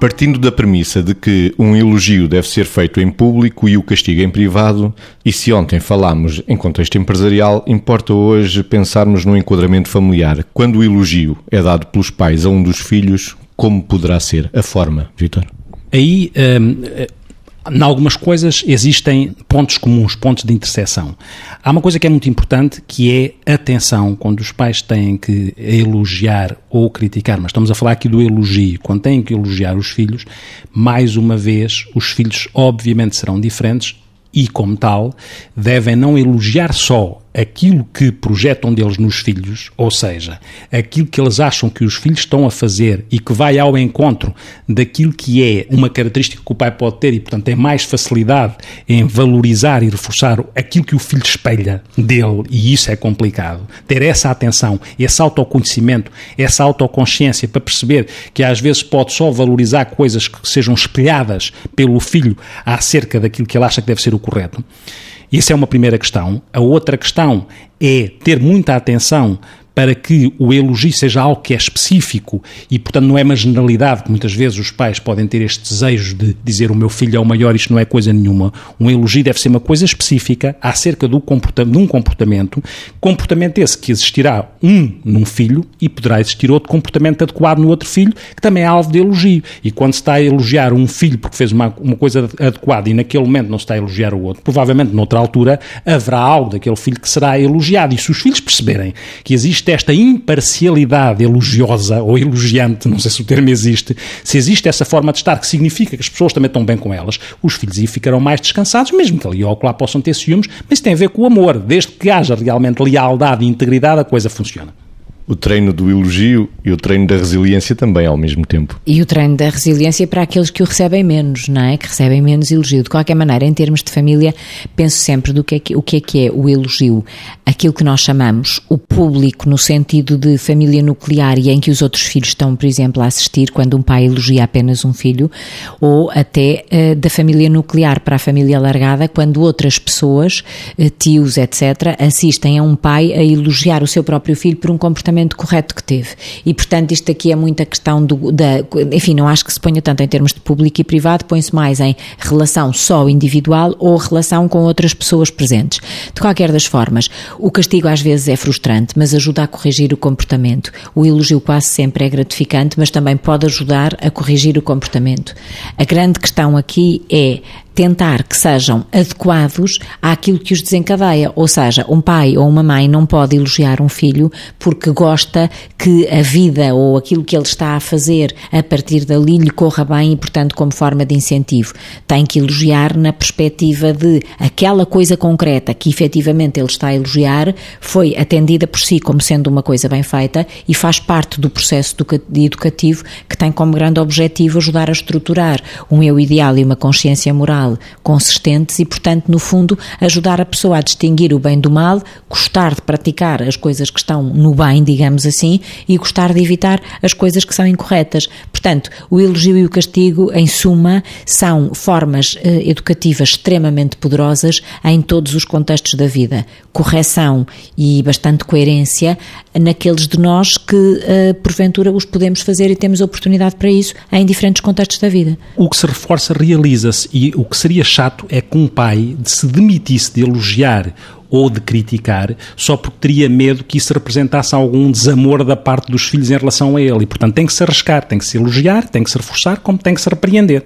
Partindo da premissa de que um elogio deve ser feito em público e o castigo em privado, e se ontem falámos em contexto empresarial, importa hoje pensarmos no enquadramento familiar. Quando o elogio é dado pelos pais a um dos filhos, como poderá ser a forma, Vitor? Aí hum, em algumas coisas existem pontos comuns, pontos de interseção. Há uma coisa que é muito importante que é atenção quando os pais têm que elogiar ou criticar, mas estamos a falar aqui do elogio. Quando têm que elogiar os filhos, mais uma vez, os filhos obviamente serão diferentes e, como tal, devem não elogiar só aquilo que projetam deles nos filhos, ou seja, aquilo que eles acham que os filhos estão a fazer e que vai ao encontro daquilo que é uma característica que o pai pode ter e, portanto, tem mais facilidade em valorizar e reforçar aquilo que o filho espelha dele, e isso é complicado. Ter essa atenção, esse autoconhecimento, essa autoconsciência para perceber que às vezes pode só valorizar coisas que sejam espelhadas pelo filho acerca daquilo que ele acha que deve ser o correto isso é uma primeira questão. A outra questão é ter muita atenção para que o elogio seja algo que é específico e, portanto, não é uma generalidade que muitas vezes os pais podem ter este desejo de dizer o meu filho é o maior, isto não é coisa nenhuma. Um elogio deve ser uma coisa específica acerca do comportamento, de um comportamento, comportamento esse que existirá um num filho e poderá existir outro comportamento adequado no outro filho, que também é alvo de elogio. E quando se está a elogiar um filho porque fez uma, uma coisa adequada e naquele momento não se está a elogiar o outro, provavelmente noutra altura haverá algo daquele filho que será elogiado. E se os filhos perceberem que existe existe esta imparcialidade elogiosa ou elogiante, não sei se o termo existe, se existe essa forma de estar que significa que as pessoas também estão bem com elas, os filhos aí ficarão mais descansados, mesmo que ali ou lá possam ter ciúmes, mas tem a ver com o amor. Desde que haja realmente lealdade e integridade, a coisa funciona o treino do elogio e o treino da resiliência também ao mesmo tempo. E o treino da resiliência para aqueles que o recebem menos, não é? Que recebem menos elogio. De qualquer maneira, em termos de família, penso sempre do que é que, o que é que é o elogio. Aquilo que nós chamamos o público no sentido de família nuclear e em que os outros filhos estão, por exemplo, a assistir quando um pai elogia apenas um filho, ou até uh, da família nuclear para a família alargada, quando outras pessoas, uh, tios, etc., assistem a um pai a elogiar o seu próprio filho por um comportamento correto que teve. E, portanto, isto aqui é muita questão do, da. Enfim, não acho que se ponha tanto em termos de público e privado, põe-se mais em relação só individual ou relação com outras pessoas presentes. De qualquer das formas, o castigo às vezes é frustrante, mas ajuda a corrigir o comportamento. O elogio quase sempre é gratificante, mas também pode ajudar a corrigir o comportamento. A grande questão aqui é tentar que sejam adequados àquilo que os desencadeia. Ou seja, um pai ou uma mãe não pode elogiar um filho porque gosta que a vida ou aquilo que ele está a fazer a partir dali lhe corra bem e, portanto, como forma de incentivo. Tem que elogiar na perspectiva de aquela coisa concreta que efetivamente ele está a elogiar foi atendida por si como sendo uma coisa bem feita e faz parte do processo educativo que tem como grande objetivo ajudar a estruturar um eu ideal e uma consciência moral consistentes e, portanto, no fundo, ajudar a pessoa a distinguir o bem do mal, gostar de praticar as coisas que estão no bem, digamos assim, e gostar de evitar as coisas que são incorretas. Portanto, o elogio e o castigo, em suma, são formas eh, educativas extremamente poderosas em todos os contextos da vida. Correção e bastante coerência naqueles de nós que, eh, porventura, os podemos fazer e temos oportunidade para isso em diferentes contextos da vida. O que se reforça realiza-se e o que seria chato é que um pai se demitisse de elogiar ou de criticar só porque teria medo que isso representasse algum desamor da parte dos filhos em relação a ele. E, portanto, tem que se arriscar, tem que se elogiar, tem que se reforçar, como tem que se repreender.